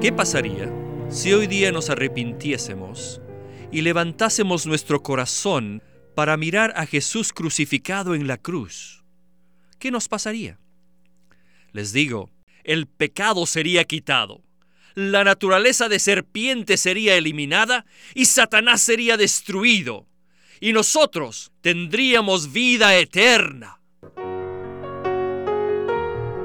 ¿Qué pasaría si hoy día nos arrepintiésemos y levantásemos nuestro corazón para mirar a Jesús crucificado en la cruz? ¿Qué nos pasaría? Les digo, el pecado sería quitado, la naturaleza de serpiente sería eliminada y Satanás sería destruido, y nosotros tendríamos vida eterna.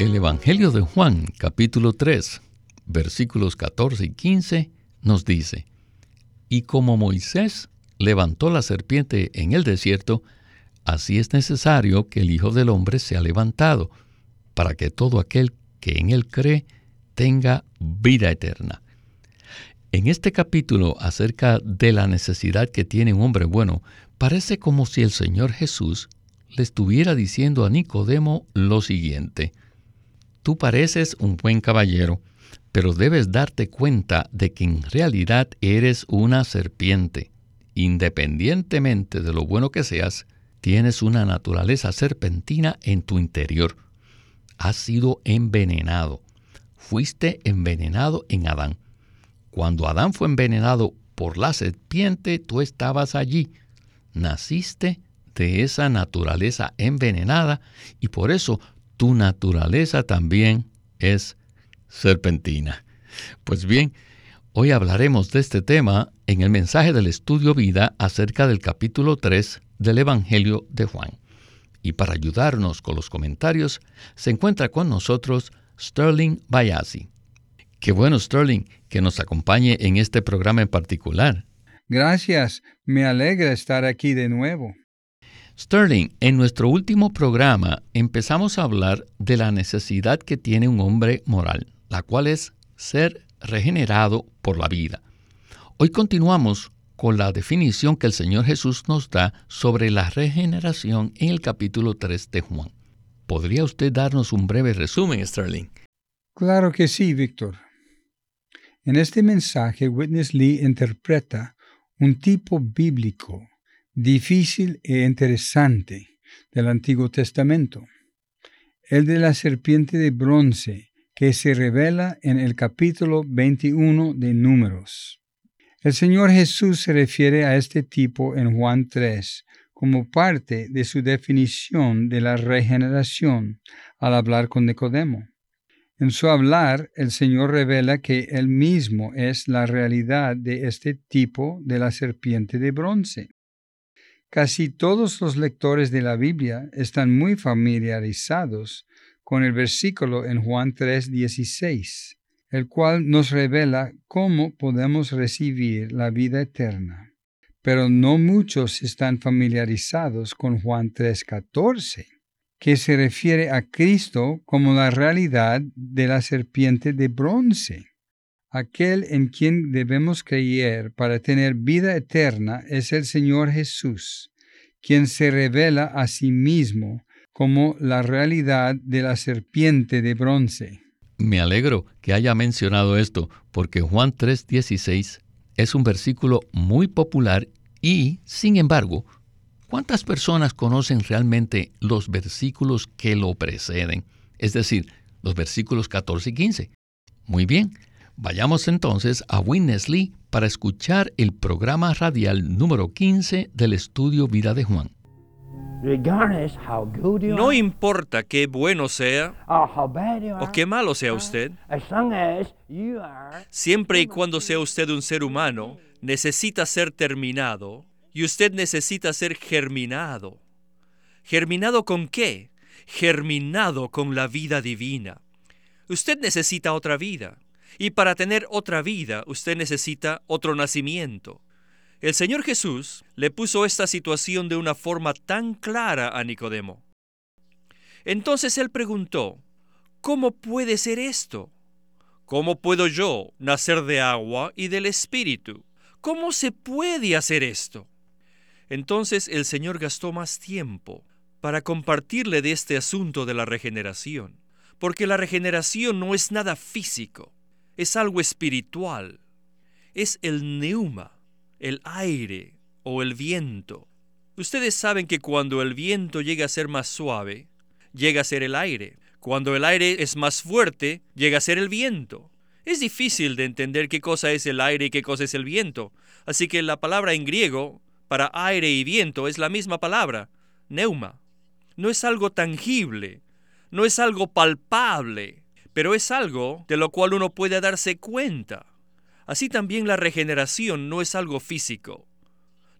El Evangelio de Juan, capítulo 3, versículos 14 y 15, nos dice, Y como Moisés levantó la serpiente en el desierto, así es necesario que el Hijo del Hombre sea levantado, para que todo aquel que en él cree tenga vida eterna. En este capítulo acerca de la necesidad que tiene un hombre bueno, parece como si el Señor Jesús le estuviera diciendo a Nicodemo lo siguiente, Tú pareces un buen caballero, pero debes darte cuenta de que en realidad eres una serpiente. Independientemente de lo bueno que seas, tienes una naturaleza serpentina en tu interior. Has sido envenenado. Fuiste envenenado en Adán. Cuando Adán fue envenenado por la serpiente, tú estabas allí. Naciste de esa naturaleza envenenada y por eso tu naturaleza también es serpentina. Pues bien, hoy hablaremos de este tema en el mensaje del estudio vida acerca del capítulo 3 del Evangelio de Juan. Y para ayudarnos con los comentarios, se encuentra con nosotros Sterling Bayasi. Qué bueno, Sterling, que nos acompañe en este programa en particular. Gracias, me alegra estar aquí de nuevo. Sterling, en nuestro último programa empezamos a hablar de la necesidad que tiene un hombre moral, la cual es ser regenerado por la vida. Hoy continuamos con la definición que el Señor Jesús nos da sobre la regeneración en el capítulo 3 de Juan. ¿Podría usted darnos un breve resumen, Sterling? Claro que sí, Víctor. En este mensaje, Witness Lee interpreta un tipo bíblico difícil e interesante del Antiguo Testamento, el de la serpiente de bronce que se revela en el capítulo 21 de Números. El Señor Jesús se refiere a este tipo en Juan 3 como parte de su definición de la regeneración al hablar con Nicodemo. En su hablar, el Señor revela que Él mismo es la realidad de este tipo de la serpiente de bronce. Casi todos los lectores de la Biblia están muy familiarizados con el versículo en Juan 3:16, el cual nos revela cómo podemos recibir la vida eterna. Pero no muchos están familiarizados con Juan 3:14, que se refiere a Cristo como la realidad de la serpiente de bronce. Aquel en quien debemos creer para tener vida eterna es el Señor Jesús, quien se revela a sí mismo como la realidad de la serpiente de bronce. Me alegro que haya mencionado esto, porque Juan 3:16 es un versículo muy popular y, sin embargo, ¿cuántas personas conocen realmente los versículos que lo preceden? Es decir, los versículos 14 y 15. Muy bien, Vayamos entonces a Witness Lee para escuchar el programa radial número 15 del estudio Vida de Juan. No importa qué bueno sea o qué malo sea usted, siempre y cuando sea usted un ser humano, necesita ser terminado y usted necesita ser germinado. ¿Germinado con qué? Germinado con la vida divina. Usted necesita otra vida. Y para tener otra vida usted necesita otro nacimiento. El Señor Jesús le puso esta situación de una forma tan clara a Nicodemo. Entonces él preguntó, ¿cómo puede ser esto? ¿Cómo puedo yo nacer de agua y del Espíritu? ¿Cómo se puede hacer esto? Entonces el Señor gastó más tiempo para compartirle de este asunto de la regeneración, porque la regeneración no es nada físico, es algo espiritual, es el neuma, el aire o el viento. Ustedes saben que cuando el viento llega a ser más suave, llega a ser el aire. Cuando el aire es más fuerte, llega a ser el viento. Es difícil de entender qué cosa es el aire y qué cosa es el viento. Así que la palabra en griego para aire y viento es la misma palabra, neuma. No es algo tangible, no es algo palpable, pero es algo de lo cual uno puede darse cuenta. Así también la regeneración no es algo físico,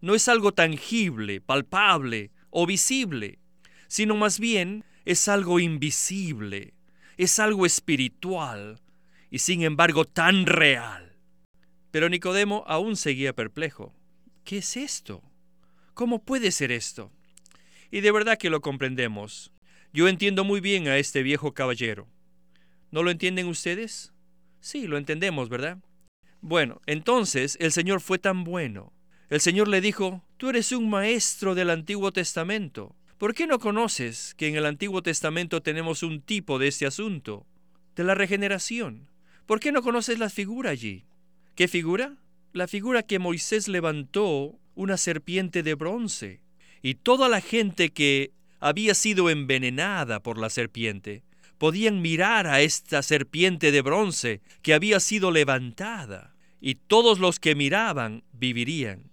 no es algo tangible, palpable o visible, sino más bien es algo invisible, es algo espiritual y sin embargo tan real. Pero Nicodemo aún seguía perplejo. ¿Qué es esto? ¿Cómo puede ser esto? Y de verdad que lo comprendemos. Yo entiendo muy bien a este viejo caballero. ¿No lo entienden ustedes? Sí, lo entendemos, ¿verdad? Bueno, entonces el Señor fue tan bueno. El Señor le dijo, tú eres un maestro del Antiguo Testamento. ¿Por qué no conoces que en el Antiguo Testamento tenemos un tipo de este asunto? De la regeneración. ¿Por qué no conoces la figura allí? ¿Qué figura? La figura que Moisés levantó una serpiente de bronce. Y toda la gente que había sido envenenada por la serpiente podían mirar a esta serpiente de bronce que había sido levantada. Y todos los que miraban vivirían.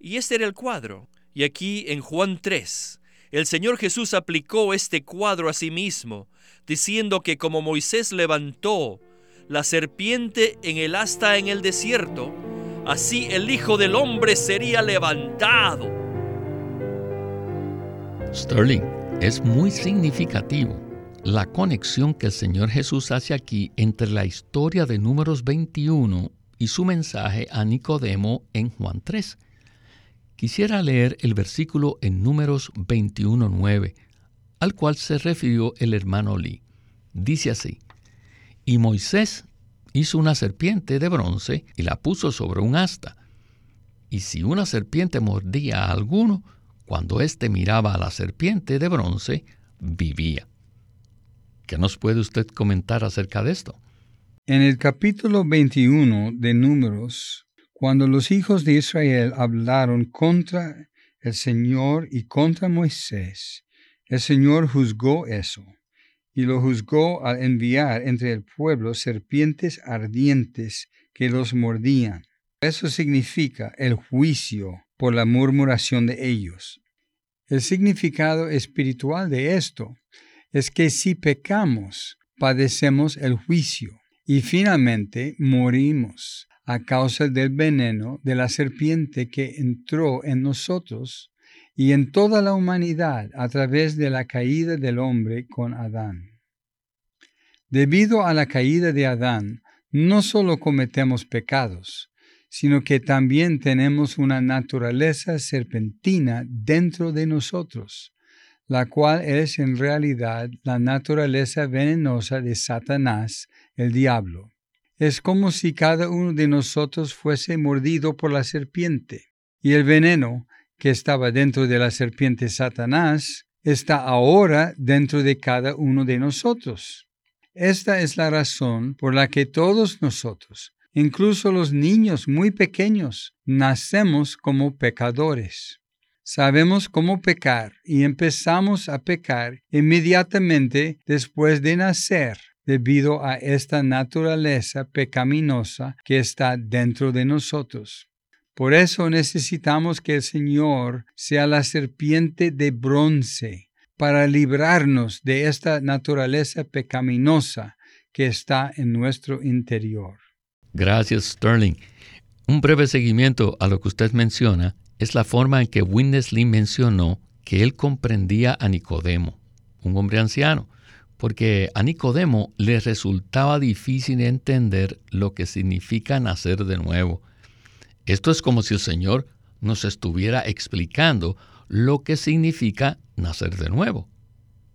Y este era el cuadro. Y aquí en Juan 3, el Señor Jesús aplicó este cuadro a sí mismo, diciendo que como Moisés levantó la serpiente en el asta en el desierto, así el Hijo del Hombre sería levantado. Sterling, es muy significativo la conexión que el Señor Jesús hace aquí entre la historia de Números 21 y su mensaje a Nicodemo en Juan 3. Quisiera leer el versículo en números 21.9, al cual se refirió el hermano Lee. Dice así, y Moisés hizo una serpiente de bronce y la puso sobre un asta. Y si una serpiente mordía a alguno, cuando éste miraba a la serpiente de bronce, vivía. ¿Qué nos puede usted comentar acerca de esto? En el capítulo 21 de Números, cuando los hijos de Israel hablaron contra el Señor y contra Moisés, el Señor juzgó eso, y lo juzgó al enviar entre el pueblo serpientes ardientes que los mordían. Eso significa el juicio por la murmuración de ellos. El significado espiritual de esto es que si pecamos, padecemos el juicio y finalmente morimos a causa del veneno de la serpiente que entró en nosotros y en toda la humanidad a través de la caída del hombre con Adán. Debido a la caída de Adán, no solo cometemos pecados, sino que también tenemos una naturaleza serpentina dentro de nosotros, la cual es en realidad la naturaleza venenosa de Satanás, el diablo. Es como si cada uno de nosotros fuese mordido por la serpiente, y el veneno que estaba dentro de la serpiente Satanás está ahora dentro de cada uno de nosotros. Esta es la razón por la que todos nosotros, incluso los niños muy pequeños, nacemos como pecadores. Sabemos cómo pecar y empezamos a pecar inmediatamente después de nacer debido a esta naturaleza pecaminosa que está dentro de nosotros. Por eso necesitamos que el Señor sea la serpiente de bronce para librarnos de esta naturaleza pecaminosa que está en nuestro interior. Gracias, Sterling. Un breve seguimiento a lo que usted menciona es la forma en que Winnesley mencionó que él comprendía a Nicodemo, un hombre anciano, porque a Nicodemo le resultaba difícil entender lo que significa nacer de nuevo. Esto es como si el Señor nos estuviera explicando lo que significa nacer de nuevo.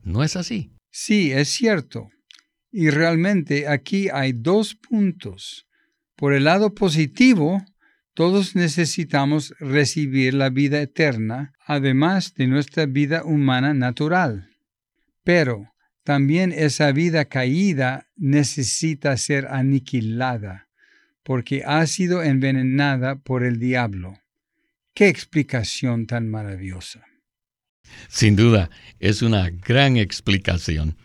¿No es así? Sí, es cierto. Y realmente aquí hay dos puntos. Por el lado positivo, todos necesitamos recibir la vida eterna, además de nuestra vida humana natural. Pero también esa vida caída necesita ser aniquilada, porque ha sido envenenada por el diablo. Qué explicación tan maravillosa. Sin duda, es una gran explicación.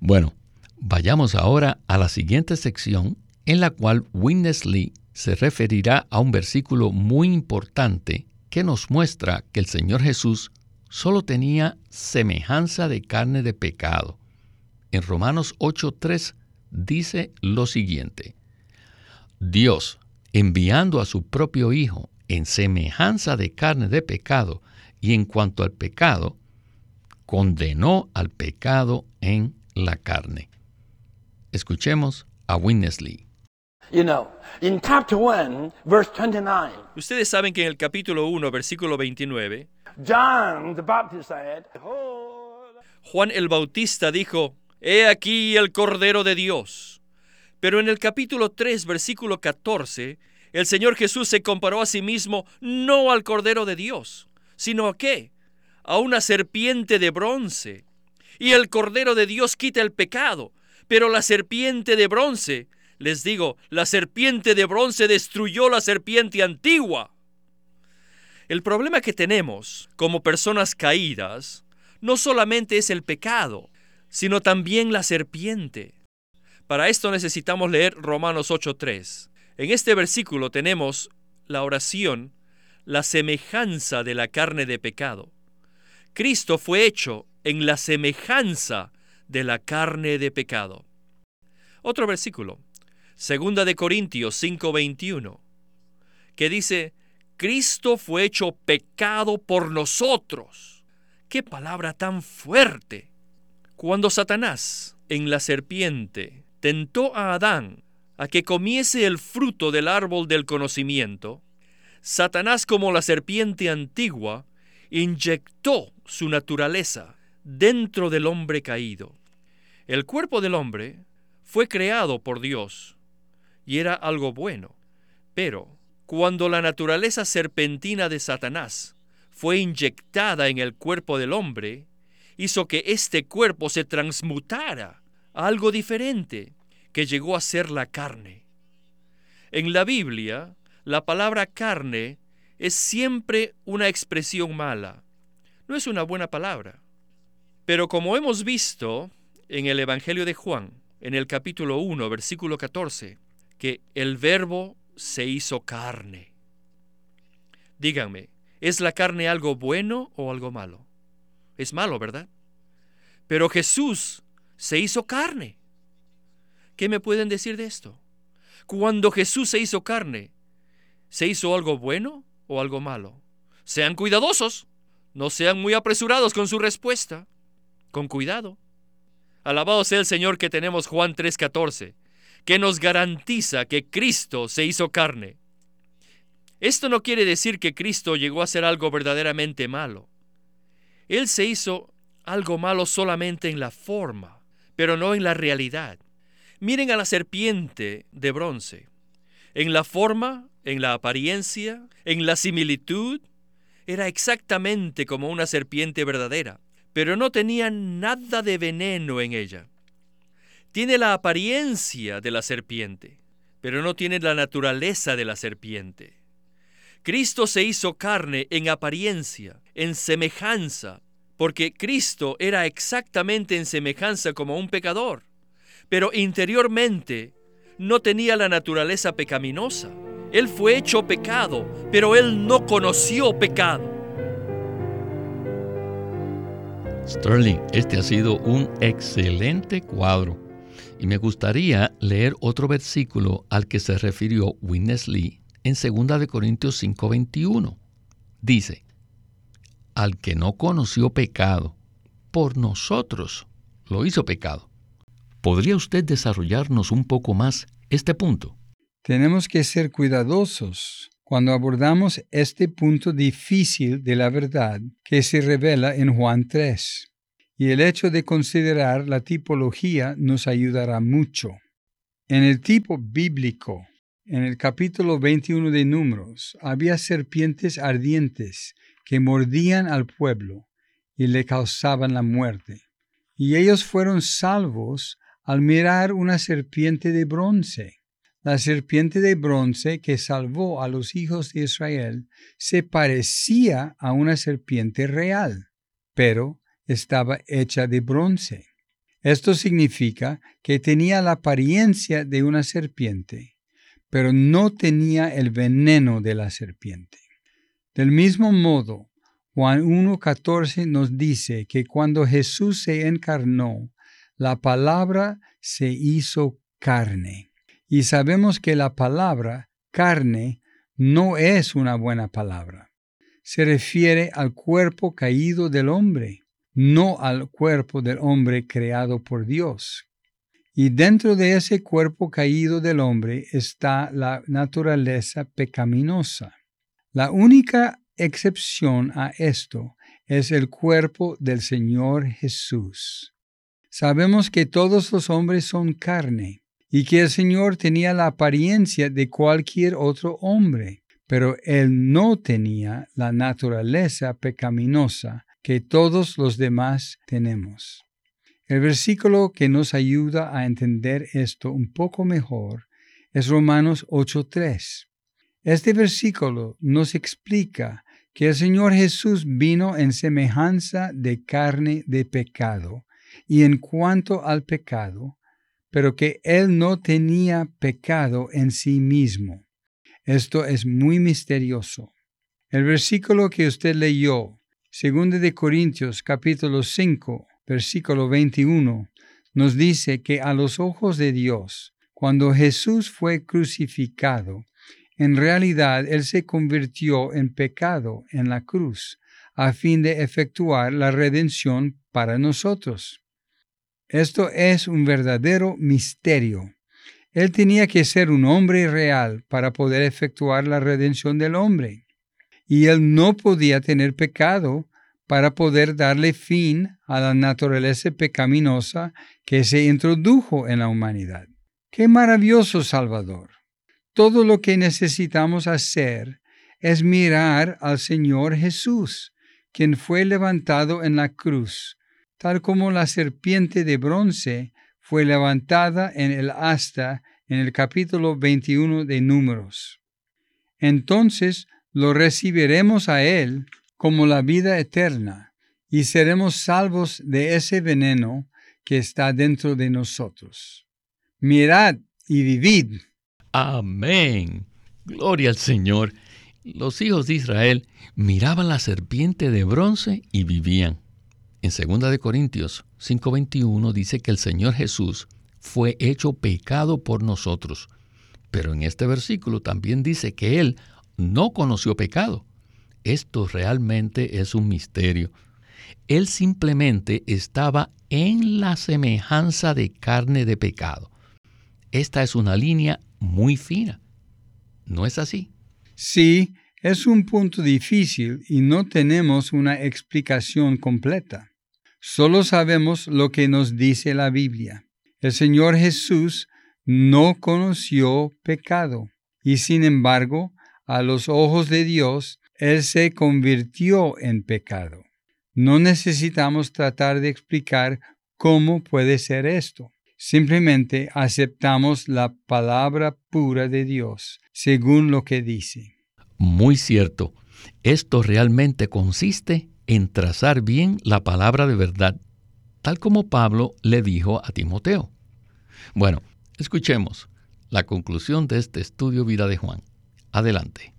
Bueno, vayamos ahora a la siguiente sección en la cual Winnesley se referirá a un versículo muy importante que nos muestra que el Señor Jesús solo tenía semejanza de carne de pecado. En Romanos 8:3 dice lo siguiente, Dios, enviando a su propio Hijo en semejanza de carne de pecado, y en cuanto al pecado, condenó al pecado en la carne. Escuchemos a Winnesley. Ustedes saben que en el capítulo 1, versículo 29, Juan el Bautista dijo, He aquí el Cordero de Dios. Pero en el capítulo 3, versículo 14, el Señor Jesús se comparó a sí mismo no al Cordero de Dios, sino a qué? A una serpiente de bronce. Y el Cordero de Dios quita el pecado, pero la serpiente de bronce, les digo, la serpiente de bronce destruyó la serpiente antigua. El problema que tenemos como personas caídas no solamente es el pecado, sino también la serpiente. Para esto necesitamos leer Romanos 8.3. En este versículo tenemos la oración la semejanza de la carne de pecado. Cristo fue hecho en la semejanza de la carne de pecado. Otro versículo, segunda de Corintios 5:21, que dice, Cristo fue hecho pecado por nosotros. ¡Qué palabra tan fuerte! Cuando Satanás en la serpiente tentó a Adán a que comiese el fruto del árbol del conocimiento, Satanás como la serpiente antigua inyectó su naturaleza dentro del hombre caído. El cuerpo del hombre fue creado por Dios y era algo bueno, pero cuando la naturaleza serpentina de Satanás fue inyectada en el cuerpo del hombre, hizo que este cuerpo se transmutara a algo diferente, que llegó a ser la carne. En la Biblia, la palabra carne es siempre una expresión mala. No es una buena palabra. Pero como hemos visto en el Evangelio de Juan, en el capítulo 1, versículo 14, que el verbo se hizo carne. Díganme, ¿es la carne algo bueno o algo malo? Es malo, ¿verdad? Pero Jesús se hizo carne. ¿Qué me pueden decir de esto? Cuando Jesús se hizo carne, ¿Se hizo algo bueno o algo malo? Sean cuidadosos, no sean muy apresurados con su respuesta. Con cuidado. Alabado sea el Señor que tenemos Juan 3:14, que nos garantiza que Cristo se hizo carne. Esto no quiere decir que Cristo llegó a ser algo verdaderamente malo. Él se hizo algo malo solamente en la forma, pero no en la realidad. Miren a la serpiente de bronce. En la forma en la apariencia, en la similitud, era exactamente como una serpiente verdadera, pero no tenía nada de veneno en ella. Tiene la apariencia de la serpiente, pero no tiene la naturaleza de la serpiente. Cristo se hizo carne en apariencia, en semejanza, porque Cristo era exactamente en semejanza como un pecador, pero interiormente no tenía la naturaleza pecaminosa. Él fue hecho pecado, pero él no conoció pecado. Sterling, este ha sido un excelente cuadro. Y me gustaría leer otro versículo al que se refirió Winnesley en 2 de Corintios 5:21. Dice, al que no conoció pecado, por nosotros lo hizo pecado. ¿Podría usted desarrollarnos un poco más este punto? Tenemos que ser cuidadosos cuando abordamos este punto difícil de la verdad que se revela en Juan 3. Y el hecho de considerar la tipología nos ayudará mucho. En el tipo bíblico, en el capítulo 21 de Números, había serpientes ardientes que mordían al pueblo y le causaban la muerte. Y ellos fueron salvos al mirar una serpiente de bronce. La serpiente de bronce que salvó a los hijos de Israel se parecía a una serpiente real, pero estaba hecha de bronce. Esto significa que tenía la apariencia de una serpiente, pero no tenía el veneno de la serpiente. Del mismo modo, Juan 1.14 nos dice que cuando Jesús se encarnó, la palabra se hizo carne. Y sabemos que la palabra carne no es una buena palabra. Se refiere al cuerpo caído del hombre, no al cuerpo del hombre creado por Dios. Y dentro de ese cuerpo caído del hombre está la naturaleza pecaminosa. La única excepción a esto es el cuerpo del Señor Jesús. Sabemos que todos los hombres son carne y que el Señor tenía la apariencia de cualquier otro hombre, pero él no tenía la naturaleza pecaminosa que todos los demás tenemos. El versículo que nos ayuda a entender esto un poco mejor es Romanos 8.3. Este versículo nos explica que el Señor Jesús vino en semejanza de carne de pecado y en cuanto al pecado, pero que Él no tenía pecado en sí mismo. Esto es muy misterioso. El versículo que usted leyó, 2 de Corintios capítulo 5, versículo 21, nos dice que a los ojos de Dios, cuando Jesús fue crucificado, en realidad Él se convirtió en pecado en la cruz, a fin de efectuar la redención para nosotros. Esto es un verdadero misterio. Él tenía que ser un hombre real para poder efectuar la redención del hombre. Y él no podía tener pecado para poder darle fin a la naturaleza pecaminosa que se introdujo en la humanidad. ¡Qué maravilloso Salvador! Todo lo que necesitamos hacer es mirar al Señor Jesús, quien fue levantado en la cruz, tal como la serpiente de bronce fue levantada en el asta en el capítulo 21 de Números. Entonces lo recibiremos a Él como la vida eterna y seremos salvos de ese veneno que está dentro de nosotros. Mirad y vivid. Amén. Gloria al Señor. Los hijos de Israel miraban la serpiente de bronce y vivían. En 2 de Corintios 5:21 dice que el Señor Jesús fue hecho pecado por nosotros. Pero en este versículo también dice que él no conoció pecado. Esto realmente es un misterio. Él simplemente estaba en la semejanza de carne de pecado. Esta es una línea muy fina. ¿No es así? Sí, es un punto difícil y no tenemos una explicación completa. Solo sabemos lo que nos dice la Biblia. El Señor Jesús no conoció pecado y sin embargo, a los ojos de Dios, él se convirtió en pecado. No necesitamos tratar de explicar cómo puede ser esto. Simplemente aceptamos la palabra pura de Dios, según lo que dice. Muy cierto. Esto realmente consiste en trazar bien la palabra de verdad, tal como Pablo le dijo a Timoteo. Bueno, escuchemos la conclusión de este estudio Vida de Juan. Adelante.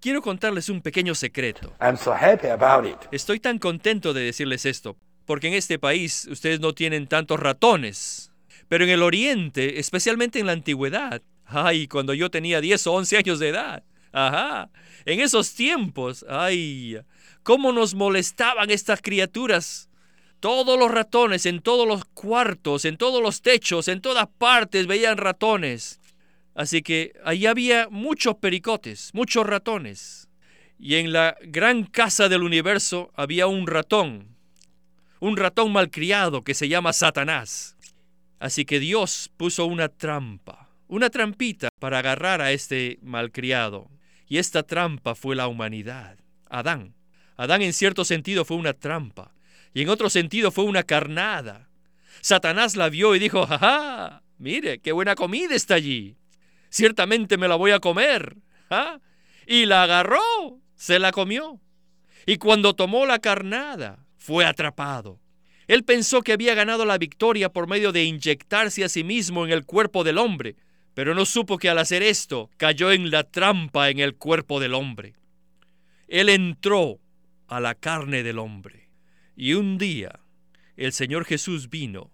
Quiero contarles un pequeño secreto. so happy about it. Estoy tan contento de decirles esto, porque en este país ustedes no tienen tantos ratones. Pero en el Oriente, especialmente en la antigüedad, ay, cuando yo tenía 10 o 11 años de edad, ajá, en esos tiempos, ay, cómo nos molestaban estas criaturas. Todos los ratones, en todos los cuartos, en todos los techos, en todas partes veían ratones. Así que allí había muchos pericotes, muchos ratones. Y en la gran casa del universo había un ratón, un ratón malcriado que se llama Satanás. Así que Dios puso una trampa, una trampita para agarrar a este malcriado. Y esta trampa fue la humanidad, Adán. Adán en cierto sentido fue una trampa y en otro sentido fue una carnada. Satanás la vio y dijo, ¡ja, Mire, qué buena comida está allí. Ciertamente me la voy a comer. ¿ah? Y la agarró, se la comió. Y cuando tomó la carnada, fue atrapado. Él pensó que había ganado la victoria por medio de inyectarse a sí mismo en el cuerpo del hombre, pero no supo que al hacer esto cayó en la trampa en el cuerpo del hombre. Él entró a la carne del hombre. Y un día el Señor Jesús vino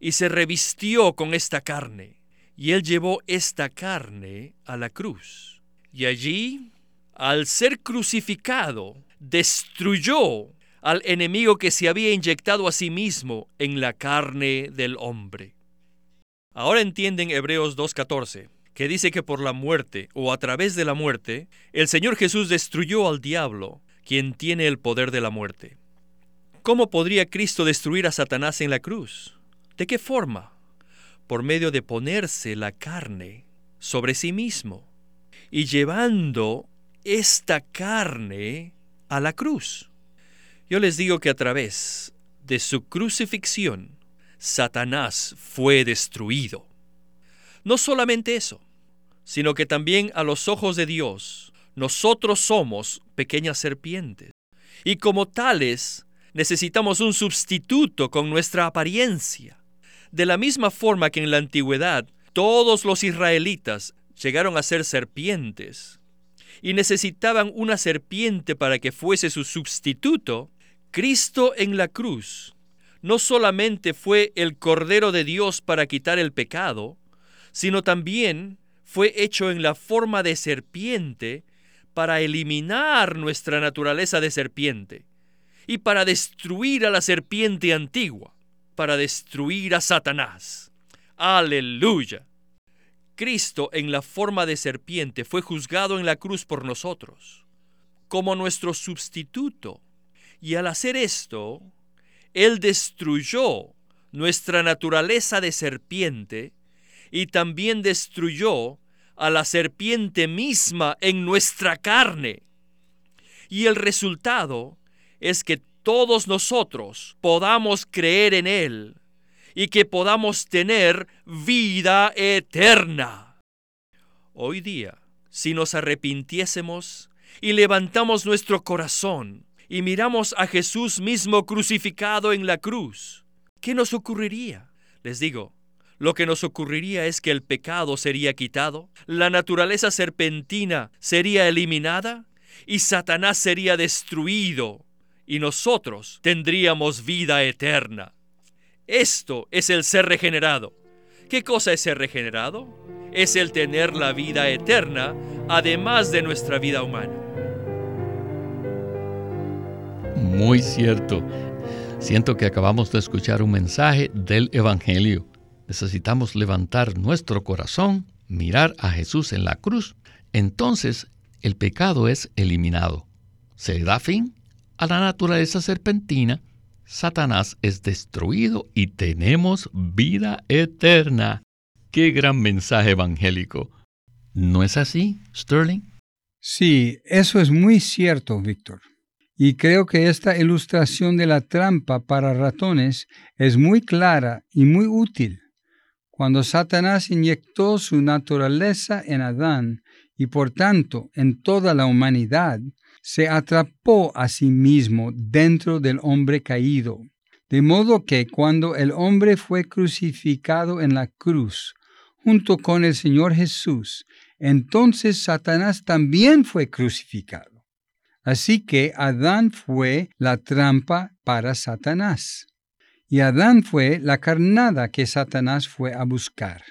y se revistió con esta carne. Y él llevó esta carne a la cruz. Y allí, al ser crucificado, destruyó al enemigo que se había inyectado a sí mismo en la carne del hombre. Ahora entienden Hebreos 2.14, que dice que por la muerte o a través de la muerte, el Señor Jesús destruyó al diablo, quien tiene el poder de la muerte. ¿Cómo podría Cristo destruir a Satanás en la cruz? ¿De qué forma? Por medio de ponerse la carne sobre sí mismo y llevando esta carne a la cruz. Yo les digo que a través de su crucifixión, Satanás fue destruido. No solamente eso, sino que también a los ojos de Dios, nosotros somos pequeñas serpientes. Y como tales, necesitamos un sustituto con nuestra apariencia. De la misma forma que en la antigüedad todos los israelitas llegaron a ser serpientes y necesitaban una serpiente para que fuese su sustituto, Cristo en la cruz no solamente fue el Cordero de Dios para quitar el pecado, sino también fue hecho en la forma de serpiente para eliminar nuestra naturaleza de serpiente y para destruir a la serpiente antigua para destruir a Satanás. Aleluya. Cristo en la forma de serpiente fue juzgado en la cruz por nosotros, como nuestro sustituto. Y al hacer esto, Él destruyó nuestra naturaleza de serpiente y también destruyó a la serpiente misma en nuestra carne. Y el resultado es que todos nosotros podamos creer en Él y que podamos tener vida eterna. Hoy día, si nos arrepintiésemos y levantamos nuestro corazón y miramos a Jesús mismo crucificado en la cruz, ¿qué nos ocurriría? Les digo, lo que nos ocurriría es que el pecado sería quitado, la naturaleza serpentina sería eliminada y Satanás sería destruido y nosotros tendríamos vida eterna. Esto es el ser regenerado. ¿Qué cosa es ser regenerado? Es el tener la vida eterna, además de nuestra vida humana. Muy cierto. Siento que acabamos de escuchar un mensaje del Evangelio. Necesitamos levantar nuestro corazón, mirar a Jesús en la cruz. Entonces el pecado es eliminado. Se da fin a la naturaleza serpentina, Satanás es destruido y tenemos vida eterna. ¡Qué gran mensaje evangélico! ¿No es así, Sterling? Sí, eso es muy cierto, Víctor. Y creo que esta ilustración de la trampa para ratones es muy clara y muy útil. Cuando Satanás inyectó su naturaleza en Adán y por tanto en toda la humanidad, se atrapó a sí mismo dentro del hombre caído. De modo que cuando el hombre fue crucificado en la cruz, junto con el Señor Jesús, entonces Satanás también fue crucificado. Así que Adán fue la trampa para Satanás. Y Adán fue la carnada que Satanás fue a buscar.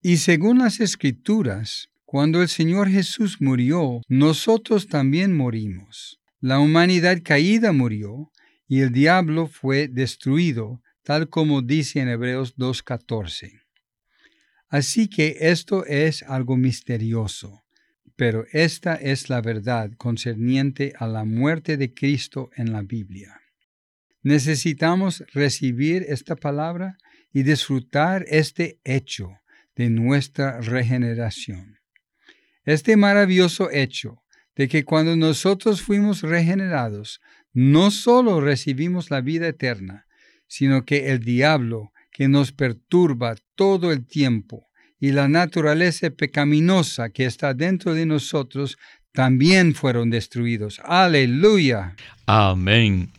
Y según las escrituras, cuando el Señor Jesús murió, nosotros también morimos. La humanidad caída murió y el diablo fue destruido, tal como dice en Hebreos 2.14. Así que esto es algo misterioso, pero esta es la verdad concerniente a la muerte de Cristo en la Biblia. Necesitamos recibir esta palabra y disfrutar este hecho de nuestra regeneración. Este maravilloso hecho de que cuando nosotros fuimos regenerados, no solo recibimos la vida eterna, sino que el diablo, que nos perturba todo el tiempo, y la naturaleza pecaminosa que está dentro de nosotros, también fueron destruidos. Aleluya. Amén.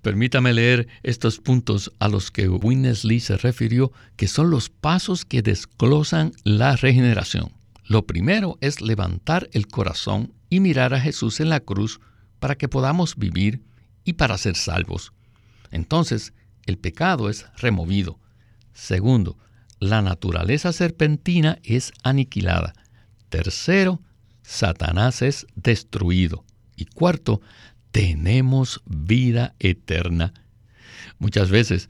Permítame leer estos puntos a los que Winnesley se refirió, que son los pasos que desglosan la regeneración. Lo primero es levantar el corazón y mirar a Jesús en la cruz para que podamos vivir y para ser salvos. Entonces, el pecado es removido. Segundo, la naturaleza serpentina es aniquilada. Tercero, Satanás es destruido. Y cuarto, tenemos vida eterna. Muchas veces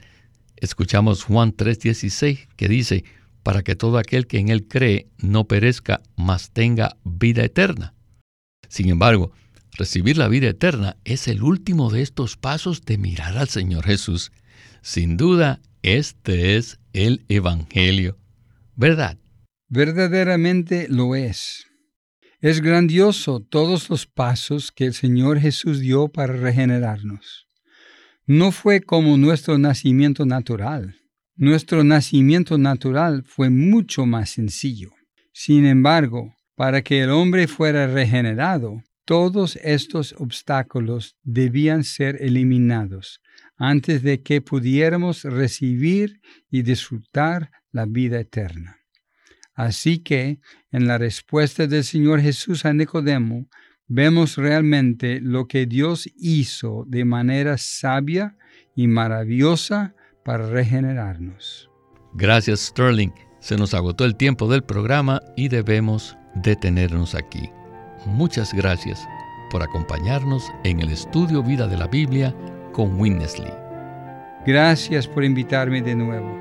escuchamos Juan 3:16 que dice, para que todo aquel que en él cree no perezca, mas tenga vida eterna. Sin embargo, recibir la vida eterna es el último de estos pasos de mirar al Señor Jesús. Sin duda, este es el Evangelio, ¿verdad? Verdaderamente lo es. Es grandioso todos los pasos que el Señor Jesús dio para regenerarnos. No fue como nuestro nacimiento natural. Nuestro nacimiento natural fue mucho más sencillo. Sin embargo, para que el hombre fuera regenerado, todos estos obstáculos debían ser eliminados antes de que pudiéramos recibir y disfrutar la vida eterna. Así que, en la respuesta del Señor Jesús a Nicodemo, vemos realmente lo que Dios hizo de manera sabia y maravillosa para regenerarnos. Gracias, Sterling. Se nos agotó el tiempo del programa y debemos detenernos aquí. Muchas gracias por acompañarnos en el estudio Vida de la Biblia con Winnesley. Gracias por invitarme de nuevo.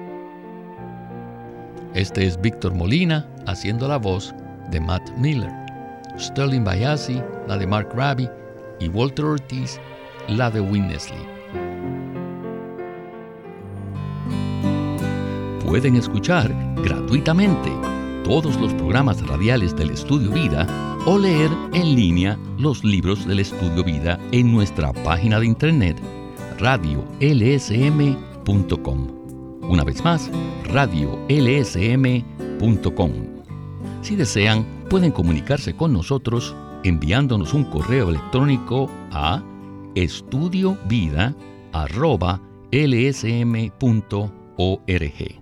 Este es Víctor Molina haciendo la voz de Matt Miller, Sterling Bayasi, la de Mark Raby y Walter Ortiz, la de Winnesley. Pueden escuchar gratuitamente todos los programas radiales del Estudio Vida o leer en línea los libros del Estudio Vida en nuestra página de internet radiolsm.com. Una vez más, radiolsm.com. Si desean, pueden comunicarse con nosotros enviándonos un correo electrónico a estudiovida.lsm.org.